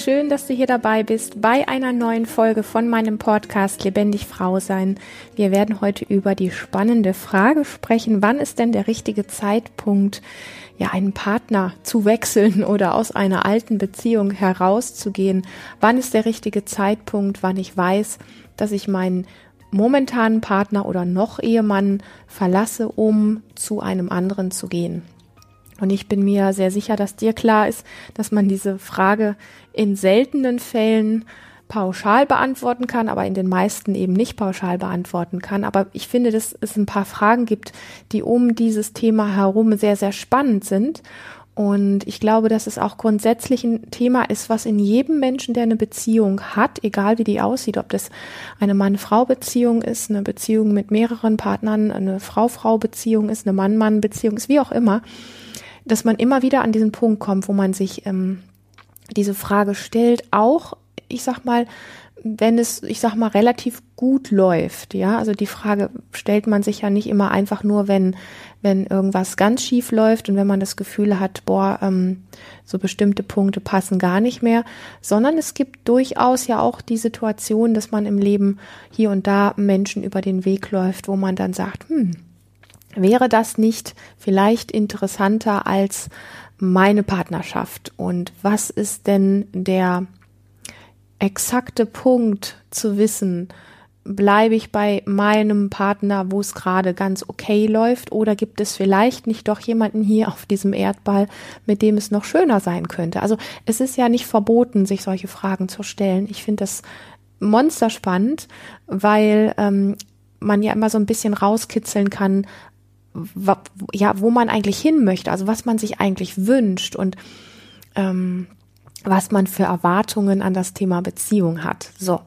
schön, dass du hier dabei bist bei einer neuen Folge von meinem Podcast Lebendig Frau sein. Wir werden heute über die spannende Frage sprechen, wann ist denn der richtige Zeitpunkt, ja, einen Partner zu wechseln oder aus einer alten Beziehung herauszugehen? Wann ist der richtige Zeitpunkt, wann ich weiß, dass ich meinen momentanen Partner oder noch Ehemann verlasse, um zu einem anderen zu gehen? Und ich bin mir sehr sicher, dass dir klar ist, dass man diese Frage in seltenen Fällen pauschal beantworten kann, aber in den meisten eben nicht pauschal beantworten kann. Aber ich finde, dass es ein paar Fragen gibt, die um dieses Thema herum sehr, sehr spannend sind. Und ich glaube, dass es auch grundsätzlich ein Thema ist, was in jedem Menschen, der eine Beziehung hat, egal wie die aussieht, ob das eine Mann-Frau-Beziehung ist, eine Beziehung mit mehreren Partnern, eine Frau-Frau-Beziehung ist, eine Mann-Mann-Beziehung ist, wie auch immer, dass man immer wieder an diesen Punkt kommt, wo man sich ähm, diese Frage stellt, auch, ich sag mal, wenn es, ich sag mal, relativ gut läuft, ja, also die Frage stellt man sich ja nicht immer einfach nur, wenn, wenn irgendwas ganz schief läuft und wenn man das Gefühl hat, boah, ähm, so bestimmte Punkte passen gar nicht mehr, sondern es gibt durchaus ja auch die Situation, dass man im Leben hier und da Menschen über den Weg läuft, wo man dann sagt, hm, Wäre das nicht vielleicht interessanter als meine Partnerschaft? Und was ist denn der exakte Punkt zu wissen, bleibe ich bei meinem Partner, wo es gerade ganz okay läuft, oder gibt es vielleicht nicht doch jemanden hier auf diesem Erdball, mit dem es noch schöner sein könnte? Also es ist ja nicht verboten, sich solche Fragen zu stellen. Ich finde das monsterspannend, weil ähm, man ja immer so ein bisschen rauskitzeln kann, ja, wo man eigentlich hin möchte, also was man sich eigentlich wünscht. Und ähm, was man für Erwartungen an das Thema Beziehung hat. So,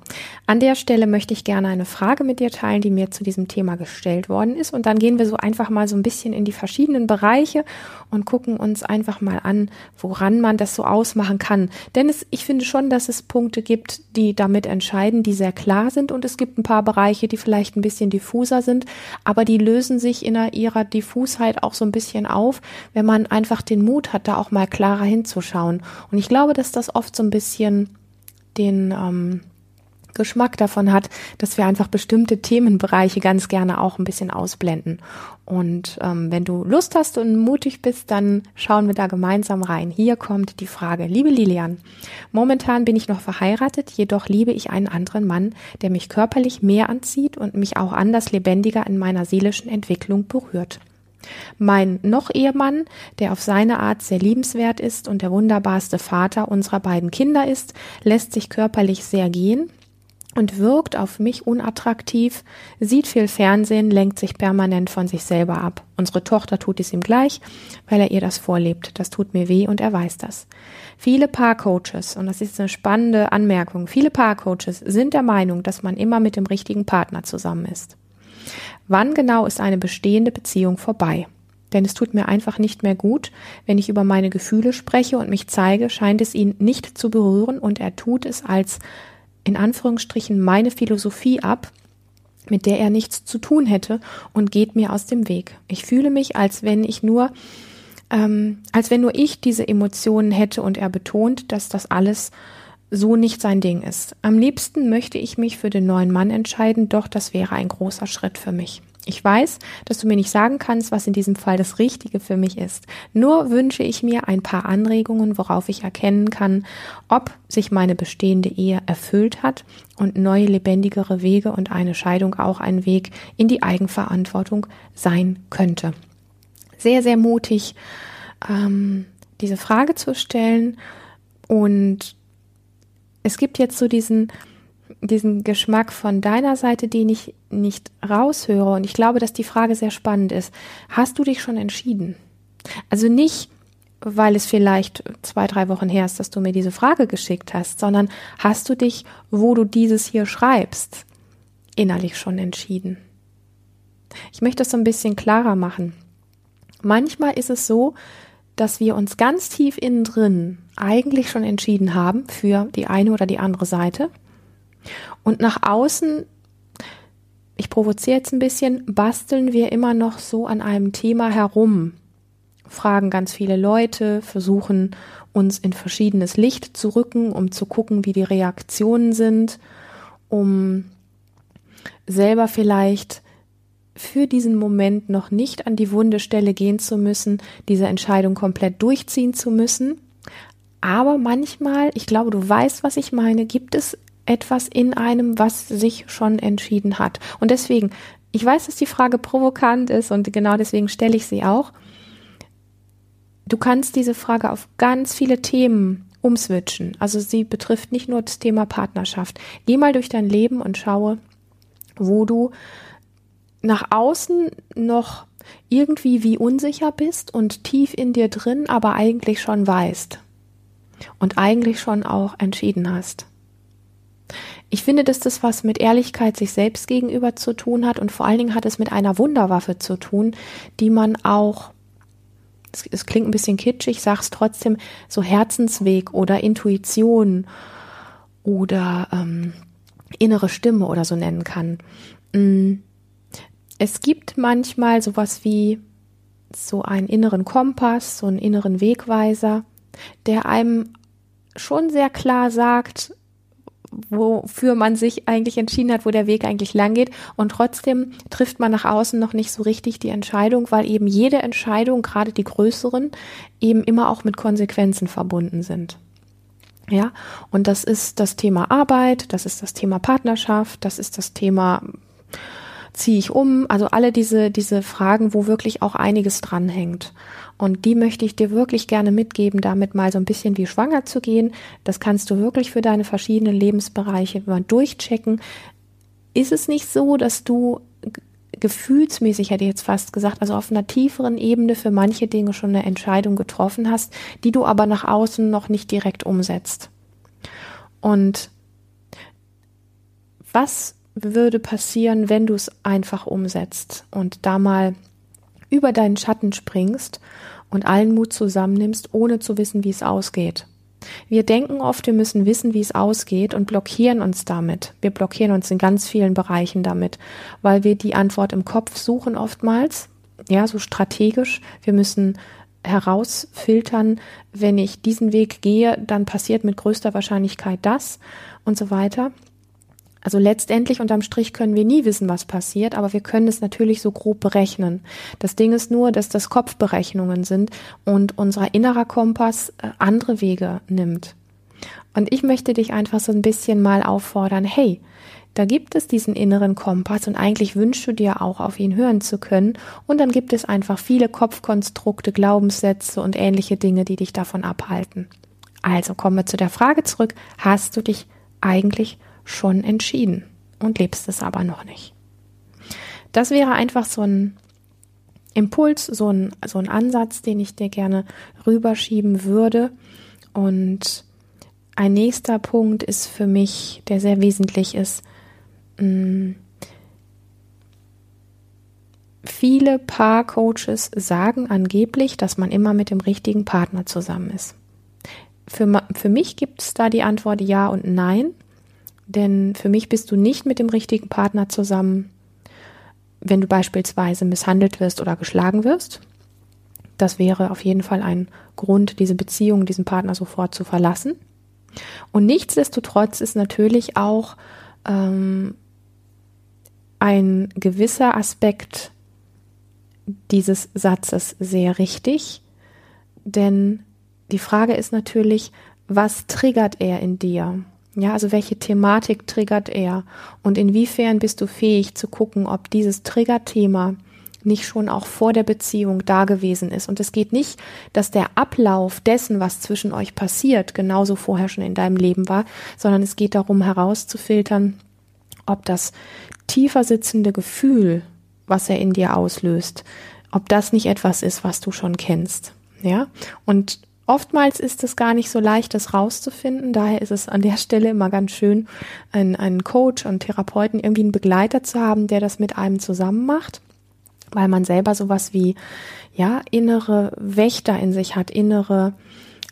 an der Stelle möchte ich gerne eine Frage mit dir teilen, die mir zu diesem Thema gestellt worden ist. Und dann gehen wir so einfach mal so ein bisschen in die verschiedenen Bereiche und gucken uns einfach mal an, woran man das so ausmachen kann. Denn es, ich finde schon, dass es Punkte gibt, die damit entscheiden, die sehr klar sind. Und es gibt ein paar Bereiche, die vielleicht ein bisschen diffuser sind, aber die lösen sich in ihrer Diffusheit auch so ein bisschen auf, wenn man einfach den Mut hat, da auch mal klarer hinzuschauen. Und ich glaube, dass das oft so ein bisschen den ähm, Geschmack davon hat, dass wir einfach bestimmte Themenbereiche ganz gerne auch ein bisschen ausblenden. Und ähm, wenn du Lust hast und mutig bist, dann schauen wir da gemeinsam rein. Hier kommt die Frage. Liebe Lilian, momentan bin ich noch verheiratet, jedoch liebe ich einen anderen Mann, der mich körperlich mehr anzieht und mich auch anders lebendiger in meiner seelischen Entwicklung berührt. Mein noch Ehemann, der auf seine Art sehr liebenswert ist und der wunderbarste Vater unserer beiden Kinder ist, lässt sich körperlich sehr gehen und wirkt auf mich unattraktiv, sieht viel Fernsehen, lenkt sich permanent von sich selber ab. Unsere Tochter tut es ihm gleich, weil er ihr das vorlebt. Das tut mir weh und er weiß das. Viele Paarcoaches, und das ist eine spannende Anmerkung, viele Paarcoaches sind der Meinung, dass man immer mit dem richtigen Partner zusammen ist. Wann genau ist eine bestehende Beziehung vorbei? Denn es tut mir einfach nicht mehr gut, wenn ich über meine Gefühle spreche und mich zeige, scheint es ihn nicht zu berühren und er tut es als in Anführungsstrichen meine Philosophie ab, mit der er nichts zu tun hätte und geht mir aus dem Weg. Ich fühle mich, als wenn ich nur, ähm, als wenn nur ich diese Emotionen hätte und er betont, dass das alles so nicht sein Ding ist. Am liebsten möchte ich mich für den neuen Mann entscheiden, doch das wäre ein großer Schritt für mich. Ich weiß, dass du mir nicht sagen kannst, was in diesem Fall das Richtige für mich ist. Nur wünsche ich mir ein paar Anregungen, worauf ich erkennen kann, ob sich meine bestehende Ehe erfüllt hat und neue lebendigere Wege und eine Scheidung auch ein Weg in die Eigenverantwortung sein könnte. Sehr, sehr mutig, ähm, diese Frage zu stellen und es gibt jetzt so diesen, diesen Geschmack von deiner Seite, den ich nicht raushöre. Und ich glaube, dass die Frage sehr spannend ist. Hast du dich schon entschieden? Also nicht, weil es vielleicht zwei, drei Wochen her ist, dass du mir diese Frage geschickt hast, sondern hast du dich, wo du dieses hier schreibst, innerlich schon entschieden? Ich möchte das so ein bisschen klarer machen. Manchmal ist es so, dass wir uns ganz tief innen drin eigentlich schon entschieden haben für die eine oder die andere Seite. Und nach außen, ich provoziere jetzt ein bisschen, basteln wir immer noch so an einem Thema herum, fragen ganz viele Leute, versuchen uns in verschiedenes Licht zu rücken, um zu gucken, wie die Reaktionen sind, um selber vielleicht für diesen Moment noch nicht an die wunde Stelle gehen zu müssen, diese Entscheidung komplett durchziehen zu müssen. Aber manchmal, ich glaube, du weißt, was ich meine, gibt es etwas in einem, was sich schon entschieden hat. Und deswegen, ich weiß, dass die Frage provokant ist und genau deswegen stelle ich sie auch. Du kannst diese Frage auf ganz viele Themen umswitchen. Also sie betrifft nicht nur das Thema Partnerschaft. Geh mal durch dein Leben und schaue, wo du nach außen noch irgendwie wie unsicher bist und tief in dir drin, aber eigentlich schon weißt und eigentlich schon auch entschieden hast. Ich finde, dass das was mit Ehrlichkeit sich selbst gegenüber zu tun hat und vor allen Dingen hat es mit einer Wunderwaffe zu tun, die man auch, es, klingt ein bisschen kitschig, sag's trotzdem, so Herzensweg oder Intuition oder ähm, innere Stimme oder so nennen kann. Mm. Es gibt manchmal sowas wie so einen inneren Kompass, so einen inneren Wegweiser, der einem schon sehr klar sagt, wofür man sich eigentlich entschieden hat, wo der Weg eigentlich lang geht. Und trotzdem trifft man nach außen noch nicht so richtig die Entscheidung, weil eben jede Entscheidung, gerade die größeren, eben immer auch mit Konsequenzen verbunden sind. Ja, und das ist das Thema Arbeit, das ist das Thema Partnerschaft, das ist das Thema ziehe ich um, also alle diese, diese Fragen, wo wirklich auch einiges dranhängt. Und die möchte ich dir wirklich gerne mitgeben, damit mal so ein bisschen wie schwanger zu gehen. Das kannst du wirklich für deine verschiedenen Lebensbereiche mal durchchecken. Ist es nicht so, dass du gefühlsmäßig, hätte ich jetzt fast gesagt, also auf einer tieferen Ebene für manche Dinge schon eine Entscheidung getroffen hast, die du aber nach außen noch nicht direkt umsetzt? Und was würde passieren, wenn du es einfach umsetzt und da mal über deinen Schatten springst und allen Mut zusammennimmst, ohne zu wissen, wie es ausgeht. Wir denken oft, wir müssen wissen, wie es ausgeht und blockieren uns damit. Wir blockieren uns in ganz vielen Bereichen damit, weil wir die Antwort im Kopf suchen oftmals, ja, so strategisch. Wir müssen herausfiltern, wenn ich diesen Weg gehe, dann passiert mit größter Wahrscheinlichkeit das und so weiter. Also letztendlich unterm Strich können wir nie wissen, was passiert, aber wir können es natürlich so grob berechnen. Das Ding ist nur, dass das Kopfberechnungen sind und unser innerer Kompass äh, andere Wege nimmt. Und ich möchte dich einfach so ein bisschen mal auffordern, hey, da gibt es diesen inneren Kompass und eigentlich wünschst du dir auch auf ihn hören zu können. Und dann gibt es einfach viele Kopfkonstrukte, Glaubenssätze und ähnliche Dinge, die dich davon abhalten. Also kommen wir zu der Frage zurück, hast du dich eigentlich schon entschieden und lebst es aber noch nicht. Das wäre einfach so ein Impuls, so ein, so ein Ansatz, den ich dir gerne rüberschieben würde. Und ein nächster Punkt ist für mich, der sehr wesentlich ist, mm, viele Paarcoaches sagen angeblich, dass man immer mit dem richtigen Partner zusammen ist. Für, für mich gibt es da die Antwort ja und nein. Denn für mich bist du nicht mit dem richtigen Partner zusammen, wenn du beispielsweise misshandelt wirst oder geschlagen wirst. Das wäre auf jeden Fall ein Grund, diese Beziehung, diesen Partner sofort zu verlassen. Und nichtsdestotrotz ist natürlich auch ähm, ein gewisser Aspekt dieses Satzes sehr richtig, denn die Frage ist natürlich, was triggert er in dir? Ja, also welche Thematik triggert er und inwiefern bist du fähig zu gucken, ob dieses Triggerthema nicht schon auch vor der Beziehung da gewesen ist. Und es geht nicht, dass der Ablauf dessen, was zwischen euch passiert, genauso vorher schon in deinem Leben war, sondern es geht darum herauszufiltern, ob das tiefer sitzende Gefühl, was er in dir auslöst, ob das nicht etwas ist, was du schon kennst. Ja, und Oftmals ist es gar nicht so leicht, das rauszufinden. Daher ist es an der Stelle immer ganz schön, einen, einen Coach und Therapeuten, irgendwie einen Begleiter zu haben, der das mit einem zusammen macht, weil man selber sowas wie, ja, innere Wächter in sich hat, innere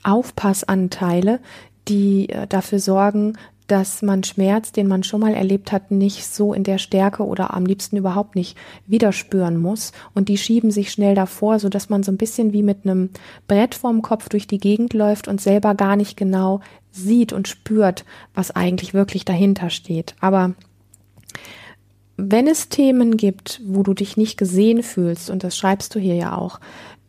Aufpassanteile, die äh, dafür sorgen, dass man Schmerz, den man schon mal erlebt hat, nicht so in der Stärke oder am liebsten überhaupt nicht wieder spüren muss. Und die schieben sich schnell davor, so dass man so ein bisschen wie mit einem Brett vorm Kopf durch die Gegend läuft und selber gar nicht genau sieht und spürt, was eigentlich wirklich dahinter steht. Aber wenn es Themen gibt, wo du dich nicht gesehen fühlst, und das schreibst du hier ja auch,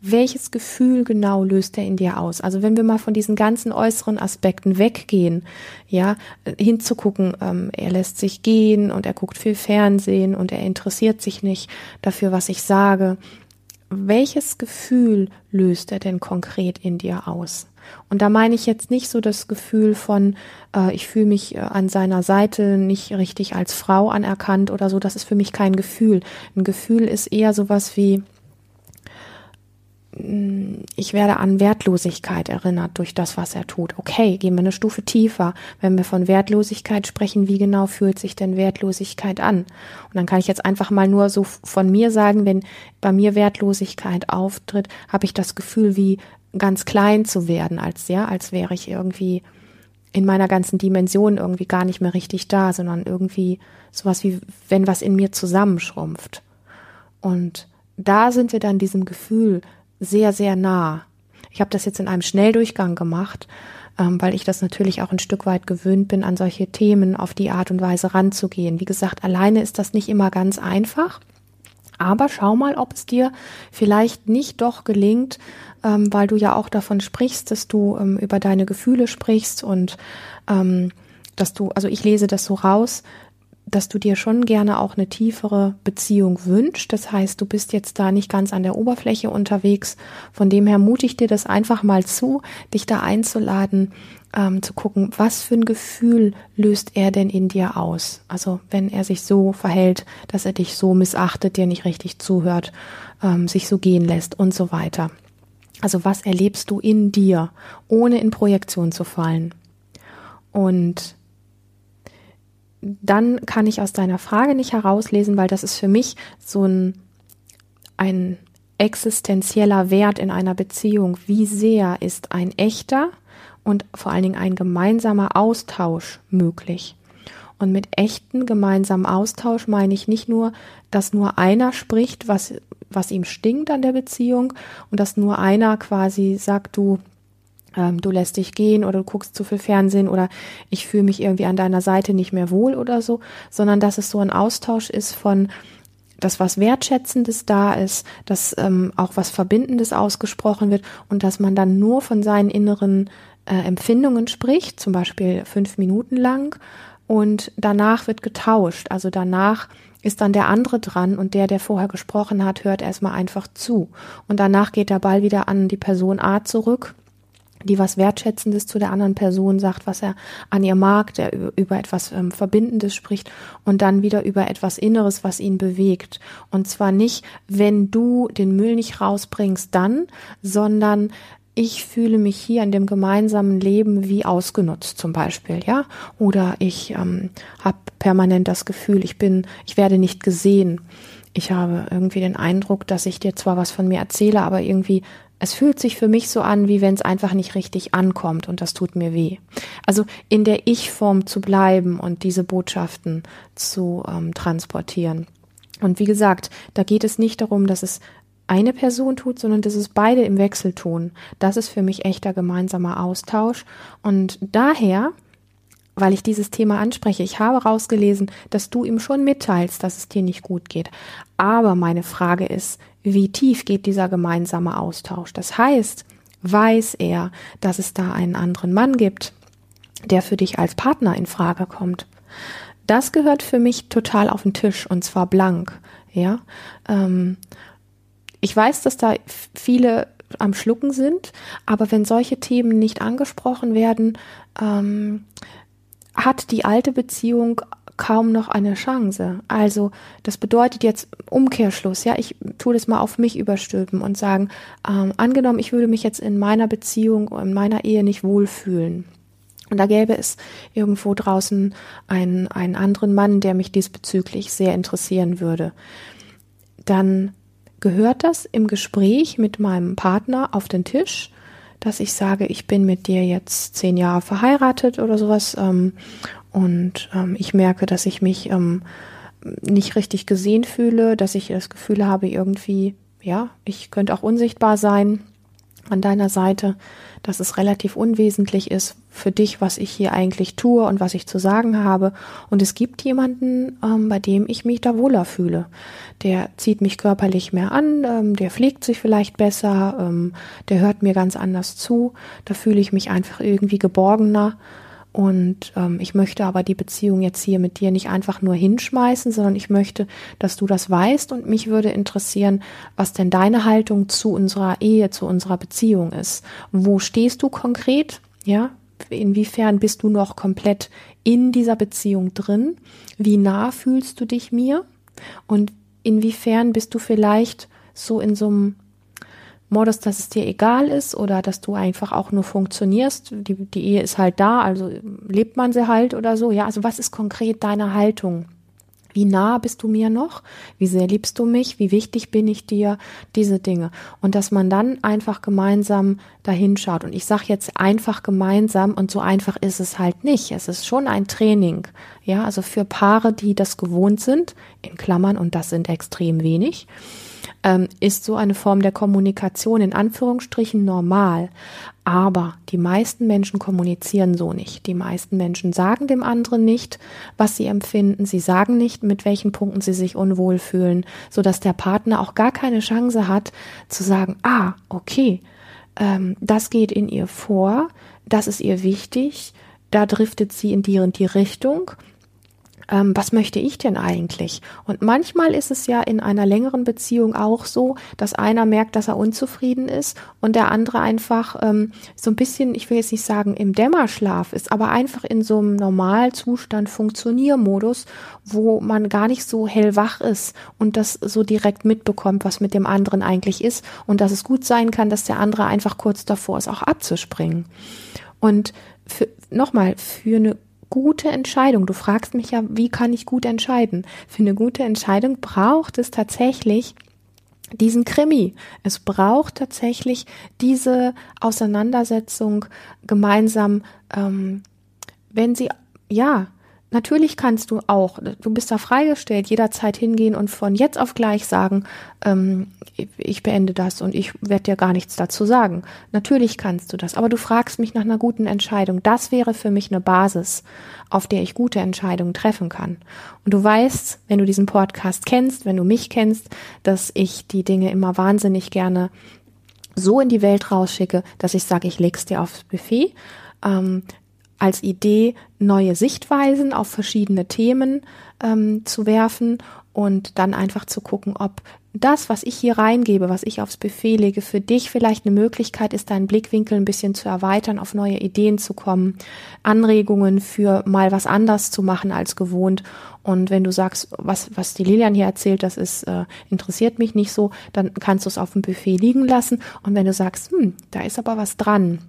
welches Gefühl genau löst er in dir aus? Also wenn wir mal von diesen ganzen äußeren Aspekten weggehen, ja, hinzugucken, ähm, er lässt sich gehen und er guckt viel Fernsehen und er interessiert sich nicht dafür, was ich sage. Welches Gefühl löst er denn konkret in dir aus? Und da meine ich jetzt nicht so das Gefühl von, äh, ich fühle mich äh, an seiner Seite nicht richtig als Frau anerkannt oder so. Das ist für mich kein Gefühl. Ein Gefühl ist eher sowas wie, ich werde an Wertlosigkeit erinnert durch das, was er tut. Okay, gehen wir eine Stufe tiefer. Wenn wir von Wertlosigkeit sprechen, wie genau fühlt sich denn Wertlosigkeit an? Und dann kann ich jetzt einfach mal nur so von mir sagen, wenn bei mir Wertlosigkeit auftritt, habe ich das Gefühl, wie ganz klein zu werden, als ja, als wäre ich irgendwie in meiner ganzen Dimension irgendwie gar nicht mehr richtig da, sondern irgendwie sowas wie wenn was in mir zusammenschrumpft. Und da sind wir dann diesem Gefühl sehr, sehr nah. Ich habe das jetzt in einem Schnelldurchgang gemacht, ähm, weil ich das natürlich auch ein Stück weit gewöhnt bin, an solche Themen auf die Art und Weise ranzugehen. Wie gesagt, alleine ist das nicht immer ganz einfach. Aber schau mal, ob es dir vielleicht nicht doch gelingt, ähm, weil du ja auch davon sprichst, dass du ähm, über deine Gefühle sprichst und ähm, dass du, also ich lese das so raus, dass du dir schon gerne auch eine tiefere Beziehung wünschst. Das heißt, du bist jetzt da nicht ganz an der Oberfläche unterwegs. Von dem her mute ich dir das einfach mal zu, dich da einzuladen, ähm, zu gucken, was für ein Gefühl löst er denn in dir aus? Also wenn er sich so verhält, dass er dich so missachtet, dir nicht richtig zuhört, ähm, sich so gehen lässt und so weiter. Also was erlebst du in dir, ohne in Projektion zu fallen? Und dann kann ich aus deiner Frage nicht herauslesen, weil das ist für mich so ein, ein existenzieller Wert in einer Beziehung. Wie sehr ist ein echter und vor allen Dingen ein gemeinsamer Austausch möglich? Und mit echten gemeinsamen Austausch meine ich nicht nur, dass nur einer spricht, was, was ihm stinkt an der Beziehung und dass nur einer quasi sagt, du, ähm, du lässt dich gehen oder du guckst zu viel Fernsehen oder ich fühle mich irgendwie an deiner Seite nicht mehr wohl oder so, sondern dass es so ein Austausch ist von dass was Wertschätzendes da ist, dass ähm, auch was Verbindendes ausgesprochen wird und dass man dann nur von seinen inneren äh, Empfindungen spricht, zum Beispiel fünf Minuten lang und danach wird getauscht. Also danach ist dann der andere dran und der, der vorher gesprochen hat, hört erstmal einfach zu. Und danach geht der Ball wieder an die Person A zurück die was Wertschätzendes zu der anderen Person sagt, was er an ihr mag, der über etwas ähm, Verbindendes spricht und dann wieder über etwas Inneres, was ihn bewegt. Und zwar nicht, wenn du den Müll nicht rausbringst, dann, sondern ich fühle mich hier in dem gemeinsamen Leben wie ausgenutzt zum Beispiel, ja, oder ich ähm, habe permanent das Gefühl, ich bin, ich werde nicht gesehen. Ich habe irgendwie den Eindruck, dass ich dir zwar was von mir erzähle, aber irgendwie es fühlt sich für mich so an, wie wenn es einfach nicht richtig ankommt und das tut mir weh. Also in der Ich-Form zu bleiben und diese Botschaften zu ähm, transportieren. Und wie gesagt, da geht es nicht darum, dass es eine Person tut, sondern dass es beide im Wechsel tun. Das ist für mich echter gemeinsamer Austausch. Und daher weil ich dieses Thema anspreche. Ich habe rausgelesen, dass du ihm schon mitteilst, dass es dir nicht gut geht. Aber meine Frage ist, wie tief geht dieser gemeinsame Austausch? Das heißt, weiß er, dass es da einen anderen Mann gibt, der für dich als Partner in Frage kommt? Das gehört für mich total auf den Tisch und zwar blank. Ja, ähm, ich weiß, dass da viele am Schlucken sind, aber wenn solche Themen nicht angesprochen werden, ähm, hat die alte Beziehung kaum noch eine Chance. Also das bedeutet jetzt Umkehrschluss, ja, ich tue das mal auf mich überstülpen und sagen, ähm, angenommen, ich würde mich jetzt in meiner Beziehung, in meiner Ehe nicht wohlfühlen. Und da gäbe es irgendwo draußen einen, einen anderen Mann, der mich diesbezüglich sehr interessieren würde. Dann gehört das im Gespräch mit meinem Partner auf den Tisch dass ich sage, ich bin mit dir jetzt zehn Jahre verheiratet oder sowas ähm, und ähm, ich merke, dass ich mich ähm, nicht richtig gesehen fühle, dass ich das Gefühl habe, irgendwie, ja, ich könnte auch unsichtbar sein an deiner Seite, dass es relativ unwesentlich ist für dich, was ich hier eigentlich tue und was ich zu sagen habe. Und es gibt jemanden, ähm, bei dem ich mich da wohler fühle. Der zieht mich körperlich mehr an, ähm, der pflegt sich vielleicht besser, ähm, der hört mir ganz anders zu. Da fühle ich mich einfach irgendwie geborgener. Und ähm, ich möchte aber die Beziehung jetzt hier mit dir nicht einfach nur hinschmeißen, sondern ich möchte, dass du das weißt und mich würde interessieren, was denn deine Haltung zu unserer Ehe, zu unserer Beziehung ist. Wo stehst du konkret? Ja, inwiefern bist du noch komplett in dieser Beziehung drin? Wie nah fühlst du dich mir? Und inwiefern bist du vielleicht so in so einem Modus, dass es dir egal ist oder dass du einfach auch nur funktionierst. Die, die Ehe ist halt da, also lebt man sie halt oder so. Ja, also was ist konkret deine Haltung? Wie nah bist du mir noch? Wie sehr liebst du mich? Wie wichtig bin ich dir? Diese Dinge. Und dass man dann einfach gemeinsam dahin schaut. Und ich sage jetzt einfach gemeinsam und so einfach ist es halt nicht. Es ist schon ein Training. Ja, also für Paare, die das gewohnt sind, in Klammern, und das sind extrem wenig, ähm, ist so eine Form der Kommunikation in Anführungsstrichen normal. Aber die meisten Menschen kommunizieren so nicht. Die meisten Menschen sagen dem anderen nicht, was sie empfinden. Sie sagen nicht, mit welchen Punkten sie sich unwohl fühlen, so dass der Partner auch gar keine Chance hat zu sagen, ah, okay, ähm, das geht in ihr vor, das ist ihr wichtig, da driftet sie in die und die Richtung ähm, was möchte ich denn eigentlich? Und manchmal ist es ja in einer längeren Beziehung auch so, dass einer merkt, dass er unzufrieden ist und der andere einfach ähm, so ein bisschen, ich will jetzt nicht sagen im Dämmerschlaf ist, aber einfach in so einem Normalzustand Funktioniermodus, wo man gar nicht so hellwach ist und das so direkt mitbekommt, was mit dem anderen eigentlich ist und dass es gut sein kann, dass der andere einfach kurz davor ist, auch abzuspringen. Und nochmal, für eine gute Entscheidung. Du fragst mich ja, wie kann ich gut entscheiden? Für eine gute Entscheidung braucht es tatsächlich diesen Krimi. Es braucht tatsächlich diese Auseinandersetzung gemeinsam, ähm, wenn sie, ja, Natürlich kannst du auch, du bist da freigestellt, jederzeit hingehen und von jetzt auf gleich sagen, ähm, ich beende das und ich werde dir gar nichts dazu sagen. Natürlich kannst du das, aber du fragst mich nach einer guten Entscheidung. Das wäre für mich eine Basis, auf der ich gute Entscheidungen treffen kann. Und du weißt, wenn du diesen Podcast kennst, wenn du mich kennst, dass ich die Dinge immer wahnsinnig gerne so in die Welt rausschicke, dass ich sage, ich leg's dir aufs Buffet. Ähm, als Idee, neue Sichtweisen auf verschiedene Themen ähm, zu werfen und dann einfach zu gucken, ob das, was ich hier reingebe, was ich aufs Buffet lege, für dich vielleicht eine Möglichkeit ist, deinen Blickwinkel ein bisschen zu erweitern, auf neue Ideen zu kommen, Anregungen für mal was anders zu machen als gewohnt. Und wenn du sagst, was, was die Lilian hier erzählt, das ist, äh, interessiert mich nicht so, dann kannst du es auf dem Buffet liegen lassen. Und wenn du sagst, hm, da ist aber was dran,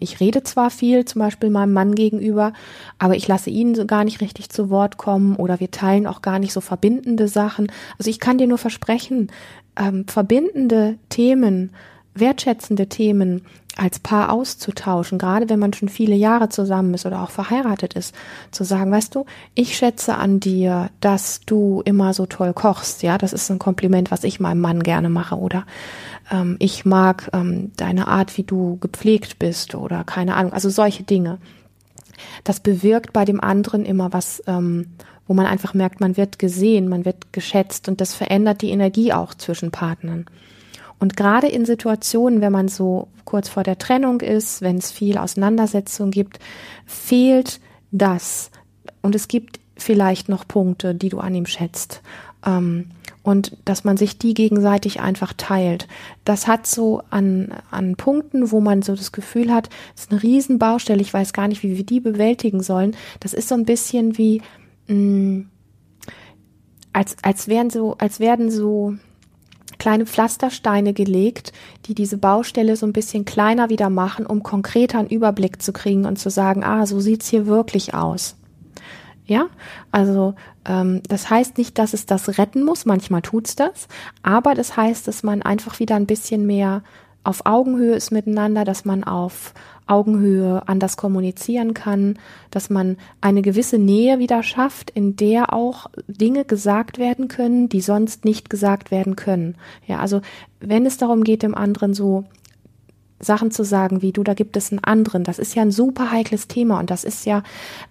ich rede zwar viel, zum Beispiel meinem Mann gegenüber, aber ich lasse ihn so gar nicht richtig zu Wort kommen oder wir teilen auch gar nicht so verbindende Sachen. Also ich kann dir nur versprechen, ähm, verbindende Themen, wertschätzende Themen als Paar auszutauschen, gerade wenn man schon viele Jahre zusammen ist oder auch verheiratet ist, zu sagen, weißt du, ich schätze an dir, dass du immer so toll kochst, ja, das ist ein Kompliment, was ich meinem Mann gerne mache, oder ähm, ich mag ähm, deine Art, wie du gepflegt bist, oder keine Ahnung, also solche Dinge. Das bewirkt bei dem anderen immer was, ähm, wo man einfach merkt, man wird gesehen, man wird geschätzt und das verändert die Energie auch zwischen Partnern. Und gerade in Situationen, wenn man so kurz vor der Trennung ist, wenn es viel Auseinandersetzung gibt, fehlt das. Und es gibt vielleicht noch Punkte, die du an ihm schätzt. Ähm, und dass man sich die gegenseitig einfach teilt. Das hat so an, an Punkten, wo man so das Gefühl hat, es ist eine Riesenbaustelle, ich weiß gar nicht, wie wir die bewältigen sollen. Das ist so ein bisschen wie, mh, mm, als, als wären so, als werden so kleine Pflastersteine gelegt, die diese Baustelle so ein bisschen kleiner wieder machen, um konkreter einen Überblick zu kriegen und zu sagen, ah, so sieht's hier wirklich aus. Ja, also ähm, das heißt nicht, dass es das retten muss, manchmal tut's das, aber das heißt, dass man einfach wieder ein bisschen mehr auf Augenhöhe ist miteinander, dass man auf Augenhöhe anders kommunizieren kann, dass man eine gewisse Nähe wieder schafft, in der auch Dinge gesagt werden können, die sonst nicht gesagt werden können. Ja, also wenn es darum geht, dem anderen so Sachen zu sagen, wie du, da gibt es einen anderen. Das ist ja ein super heikles Thema und das ist ja,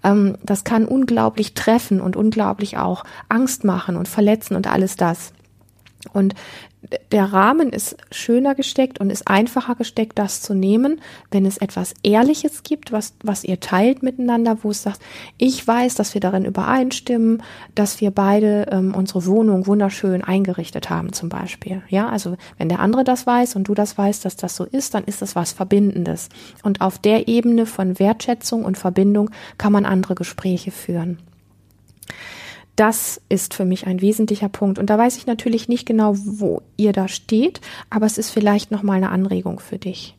ähm, das kann unglaublich treffen und unglaublich auch Angst machen und verletzen und alles das. Und der Rahmen ist schöner gesteckt und ist einfacher gesteckt, das zu nehmen, wenn es etwas Ehrliches gibt, was, was ihr teilt miteinander, wo es sagt, ich weiß, dass wir darin übereinstimmen, dass wir beide ähm, unsere Wohnung wunderschön eingerichtet haben, zum Beispiel. Ja, also wenn der andere das weiß und du das weißt, dass das so ist, dann ist das was Verbindendes. Und auf der Ebene von Wertschätzung und Verbindung kann man andere Gespräche führen. Das ist für mich ein wesentlicher Punkt. Und da weiß ich natürlich nicht genau, wo ihr da steht, aber es ist vielleicht nochmal eine Anregung für dich.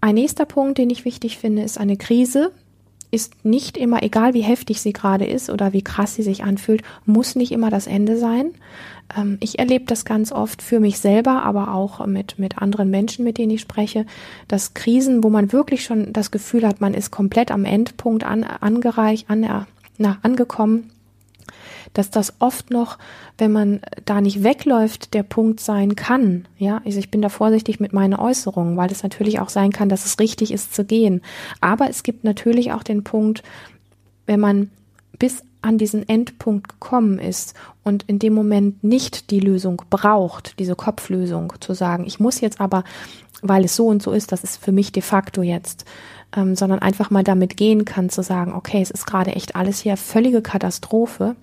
Ein nächster Punkt, den ich wichtig finde, ist eine Krise ist nicht immer, egal wie heftig sie gerade ist oder wie krass sie sich anfühlt, muss nicht immer das Ende sein. Ähm, ich erlebe das ganz oft für mich selber, aber auch mit, mit anderen Menschen, mit denen ich spreche, dass Krisen, wo man wirklich schon das Gefühl hat, man ist komplett am Endpunkt an, angereicht, an, na, angekommen, dass das oft noch, wenn man da nicht wegläuft, der Punkt sein kann. Ja, also ich bin da vorsichtig mit meinen Äußerungen, weil es natürlich auch sein kann, dass es richtig ist zu gehen. Aber es gibt natürlich auch den Punkt, wenn man bis an diesen Endpunkt gekommen ist und in dem Moment nicht die Lösung braucht, diese Kopflösung zu sagen, ich muss jetzt aber, weil es so und so ist, das ist für mich de facto jetzt, ähm, sondern einfach mal damit gehen kann, zu sagen, okay, es ist gerade echt alles hier völlige Katastrophe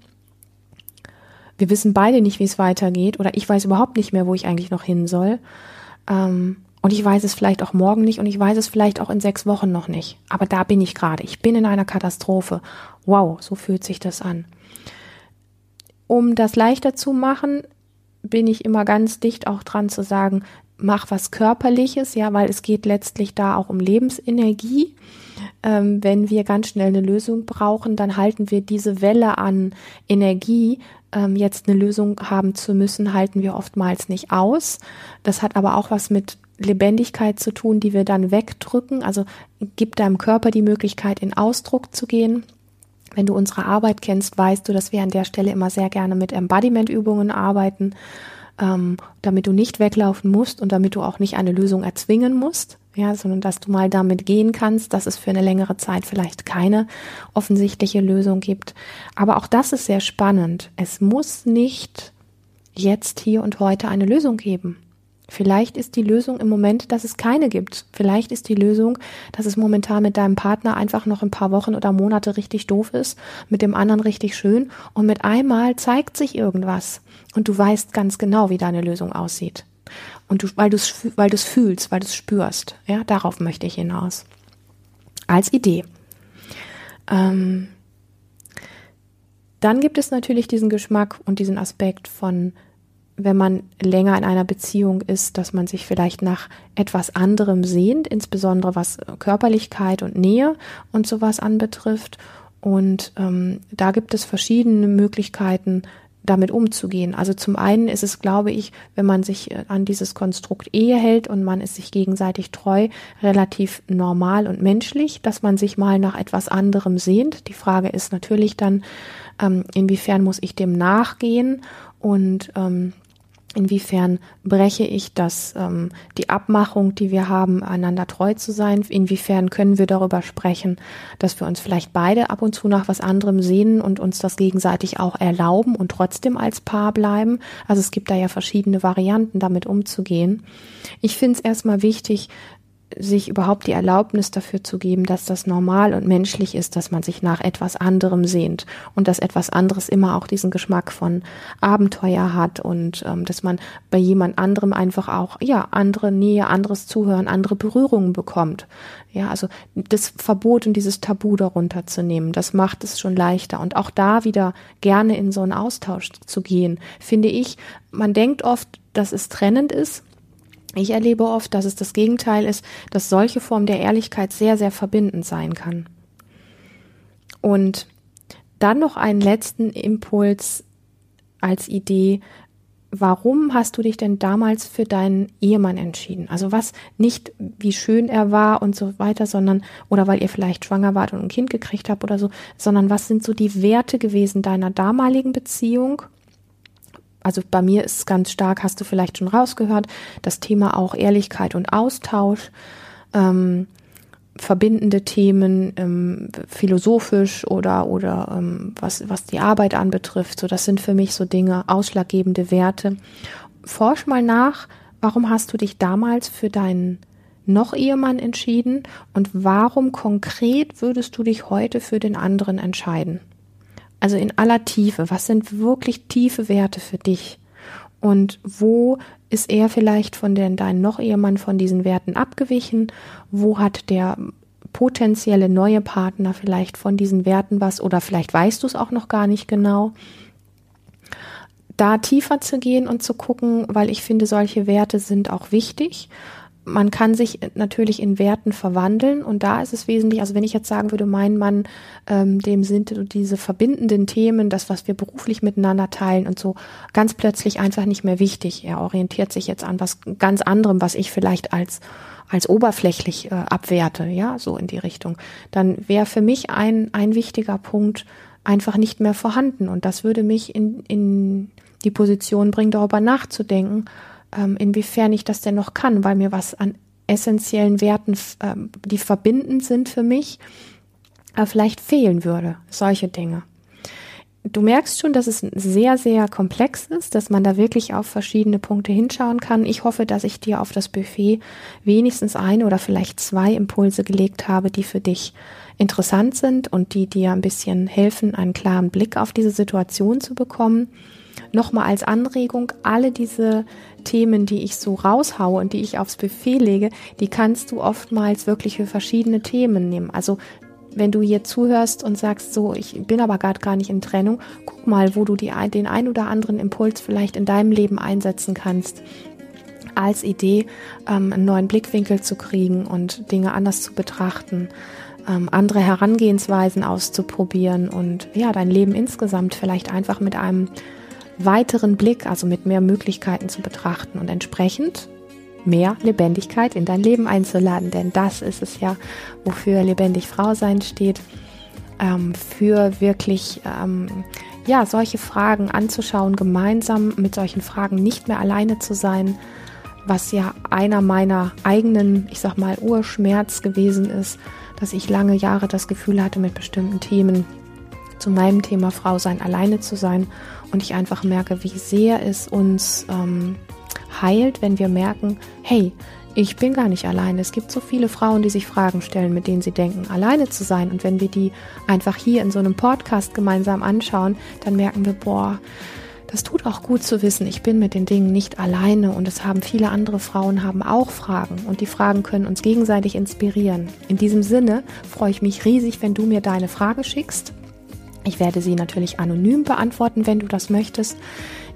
wir wissen beide nicht, wie es weitergeht oder ich weiß überhaupt nicht mehr, wo ich eigentlich noch hin soll. Ähm, und ich weiß es vielleicht auch morgen nicht und ich weiß es vielleicht auch in sechs Wochen noch nicht. Aber da bin ich gerade. Ich bin in einer Katastrophe. Wow, so fühlt sich das an. Um das leichter zu machen, bin ich immer ganz dicht auch dran zu sagen, mach was Körperliches, ja, weil es geht letztlich da auch um Lebensenergie. Ähm, wenn wir ganz schnell eine Lösung brauchen, dann halten wir diese Welle an Energie, ähm, jetzt eine Lösung haben zu müssen, halten wir oftmals nicht aus. Das hat aber auch was mit Lebendigkeit zu tun, die wir dann wegdrücken. Also gibt deinem Körper die Möglichkeit, in Ausdruck zu gehen. Wenn du unsere Arbeit kennst, weißt du, dass wir an der Stelle immer sehr gerne mit Embodiment-Übungen arbeiten, ähm, damit du nicht weglaufen musst und damit du auch nicht eine Lösung erzwingen musst ja, sondern dass du mal damit gehen kannst, dass es für eine längere Zeit vielleicht keine offensichtliche Lösung gibt. Aber auch das ist sehr spannend. Es muss nicht jetzt, hier und heute eine Lösung geben. Vielleicht ist die Lösung im Moment, dass es keine gibt. Vielleicht ist die Lösung, dass es momentan mit deinem Partner einfach noch ein paar Wochen oder Monate richtig doof ist, mit dem anderen richtig schön und mit einmal zeigt sich irgendwas und du weißt ganz genau, wie deine Lösung aussieht. Und du, weil du es weil du's fühlst, weil du es spürst. Ja, darauf möchte ich hinaus. Als Idee. Ähm, dann gibt es natürlich diesen Geschmack und diesen Aspekt von, wenn man länger in einer Beziehung ist, dass man sich vielleicht nach etwas anderem sehnt, insbesondere was Körperlichkeit und Nähe und sowas anbetrifft. Und ähm, da gibt es verschiedene Möglichkeiten, damit umzugehen. Also zum einen ist es, glaube ich, wenn man sich äh, an dieses Konstrukt Ehe hält und man ist sich gegenseitig treu, relativ normal und menschlich, dass man sich mal nach etwas anderem sehnt. Die Frage ist natürlich dann, ähm, inwiefern muss ich dem nachgehen und ähm, Inwiefern breche ich das, ähm, die Abmachung, die wir haben, einander treu zu sein? Inwiefern können wir darüber sprechen, dass wir uns vielleicht beide ab und zu nach was anderem sehnen und uns das gegenseitig auch erlauben und trotzdem als Paar bleiben? Also es gibt da ja verschiedene Varianten, damit umzugehen. Ich finde es erstmal wichtig, sich überhaupt die Erlaubnis dafür zu geben, dass das normal und menschlich ist, dass man sich nach etwas anderem sehnt und dass etwas anderes immer auch diesen Geschmack von Abenteuer hat und ähm, dass man bei jemand anderem einfach auch ja andere Nähe, anderes Zuhören, andere Berührungen bekommt. Ja, also das Verbot und dieses Tabu darunter zu nehmen, das macht es schon leichter und auch da wieder gerne in so einen Austausch zu gehen, finde ich. Man denkt oft, dass es trennend ist ich erlebe oft, dass es das Gegenteil ist, dass solche Form der Ehrlichkeit sehr, sehr verbindend sein kann. Und dann noch einen letzten Impuls als Idee, warum hast du dich denn damals für deinen Ehemann entschieden? Also was nicht, wie schön er war und so weiter, sondern, oder weil ihr vielleicht schwanger wart und ein Kind gekriegt habt oder so, sondern was sind so die Werte gewesen deiner damaligen Beziehung? Also bei mir ist es ganz stark, hast du vielleicht schon rausgehört, das Thema auch Ehrlichkeit und Austausch. Ähm, verbindende Themen, ähm, philosophisch oder, oder ähm, was, was die Arbeit anbetrifft. So, das sind für mich so Dinge, ausschlaggebende Werte. Forsch mal nach, warum hast du dich damals für deinen noch Ehemann entschieden und warum konkret würdest du dich heute für den anderen entscheiden? Also in aller Tiefe, was sind wirklich tiefe Werte für dich? Und wo ist er vielleicht von den, dein noch Ehemann von diesen Werten abgewichen? Wo hat der potenzielle neue Partner vielleicht von diesen Werten was oder vielleicht weißt du es auch noch gar nicht genau? Da tiefer zu gehen und zu gucken, weil ich finde, solche Werte sind auch wichtig man kann sich natürlich in Werten verwandeln und da ist es wesentlich, also wenn ich jetzt sagen würde, mein Mann, ähm, dem sind diese verbindenden Themen, das, was wir beruflich miteinander teilen und so, ganz plötzlich einfach nicht mehr wichtig. Er orientiert sich jetzt an was ganz anderem, was ich vielleicht als als oberflächlich äh, abwerte, ja, so in die Richtung. Dann wäre für mich ein, ein wichtiger Punkt einfach nicht mehr vorhanden und das würde mich in, in die Position bringen, darüber nachzudenken, ähm, inwiefern ich das denn noch kann, weil mir was an essentiellen Werten, ähm, die verbindend sind für mich, äh, vielleicht fehlen würde. Solche Dinge. Du merkst schon, dass es sehr, sehr komplex ist, dass man da wirklich auf verschiedene Punkte hinschauen kann. Ich hoffe, dass ich dir auf das Buffet wenigstens ein oder vielleicht zwei Impulse gelegt habe, die für dich interessant sind und die dir ein bisschen helfen, einen klaren Blick auf diese Situation zu bekommen nochmal als Anregung, alle diese Themen, die ich so raushaue und die ich aufs Buffet lege, die kannst du oftmals wirklich für verschiedene Themen nehmen. Also wenn du hier zuhörst und sagst, so, ich bin aber gerade gar nicht in Trennung, guck mal, wo du die, den ein oder anderen Impuls vielleicht in deinem Leben einsetzen kannst als Idee, ähm, einen neuen Blickwinkel zu kriegen und Dinge anders zu betrachten, ähm, andere Herangehensweisen auszuprobieren und ja, dein Leben insgesamt vielleicht einfach mit einem weiteren Blick, also mit mehr Möglichkeiten zu betrachten und entsprechend mehr Lebendigkeit in dein Leben einzuladen. Denn das ist es ja, wofür lebendig Frau sein steht, ähm, für wirklich ähm, ja solche Fragen anzuschauen, gemeinsam mit solchen Fragen nicht mehr alleine zu sein, was ja einer meiner eigenen, ich sag mal, Urschmerz gewesen ist, dass ich lange Jahre das Gefühl hatte, mit bestimmten Themen zu meinem Thema Frau sein alleine zu sein und ich einfach merke, wie sehr es uns ähm, heilt, wenn wir merken, hey, ich bin gar nicht alleine. Es gibt so viele Frauen, die sich Fragen stellen, mit denen sie denken, alleine zu sein. Und wenn wir die einfach hier in so einem Podcast gemeinsam anschauen, dann merken wir, boah, das tut auch gut zu wissen, ich bin mit den Dingen nicht alleine und es haben viele andere Frauen haben auch Fragen und die Fragen können uns gegenseitig inspirieren. In diesem Sinne freue ich mich riesig, wenn du mir deine Frage schickst ich werde sie natürlich anonym beantworten, wenn du das möchtest.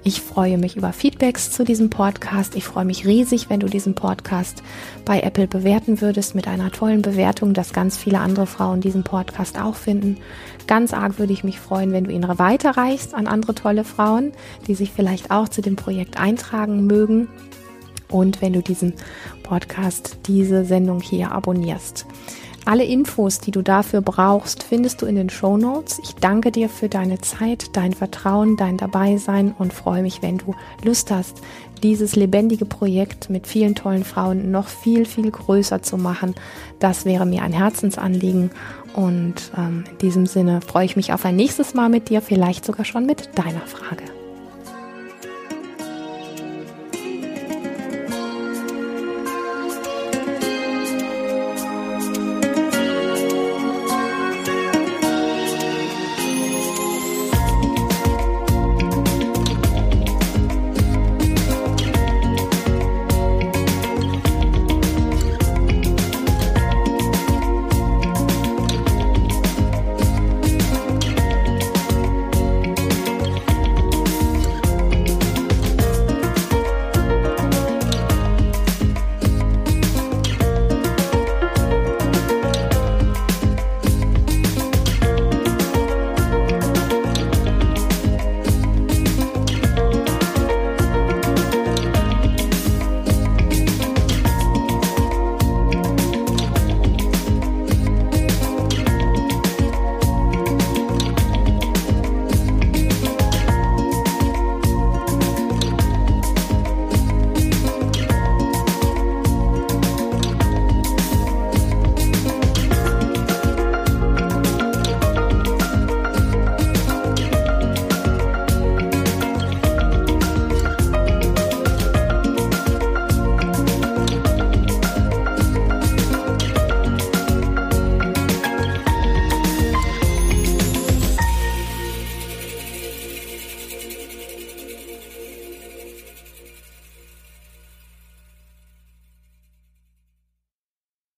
Ich freue mich über Feedbacks zu diesem Podcast. Ich freue mich riesig, wenn du diesen Podcast bei Apple bewerten würdest mit einer tollen Bewertung, dass ganz viele andere Frauen diesen Podcast auch finden. Ganz arg würde ich mich freuen, wenn du ihn weiterreichst an andere tolle Frauen, die sich vielleicht auch zu dem Projekt eintragen mögen. Und wenn du diesen Podcast, diese Sendung hier abonnierst. Alle Infos, die du dafür brauchst, findest du in den Show Notes. Ich danke dir für deine Zeit, dein Vertrauen, dein Dabeisein und freue mich, wenn du Lust hast, dieses lebendige Projekt mit vielen tollen Frauen noch viel, viel größer zu machen. Das wäre mir ein Herzensanliegen. Und ähm, in diesem Sinne freue ich mich auf ein nächstes Mal mit dir, vielleicht sogar schon mit deiner Frage.